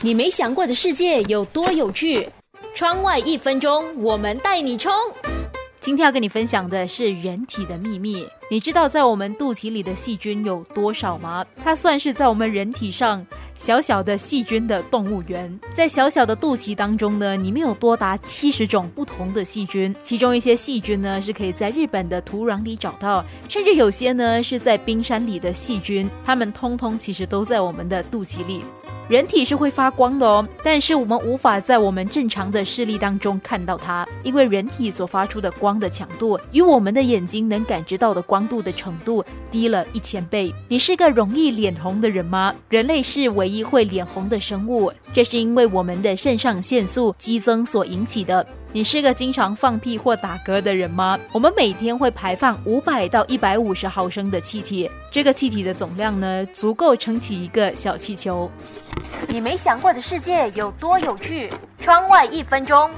你没想过的世界有多有趣？窗外一分钟，我们带你冲！今天要跟你分享的是人体的秘密。你知道在我们肚脐里的细菌有多少吗？它算是在我们人体上小小的细菌的动物园。在小小的肚脐当中呢，里面有多达七十种不同的细菌，其中一些细菌呢是可以在日本的土壤里找到，甚至有些呢是在冰山里的细菌，它们通通其实都在我们的肚脐里。人体是会发光的哦，但是我们无法在我们正常的视力当中看到它，因为人体所发出的光的强度与我们的眼睛能感知到的光度的程度低了一千倍。你是个容易脸红的人吗？人类是唯一会脸红的生物，这是因为我们的肾上腺素激增所引起的。你是个经常放屁或打嗝的人吗？我们每天会排放五百到一百五十毫升的气体，这个气体的总量呢，足够撑起一个小气球。你没想过的世界有多有趣？窗外一分钟。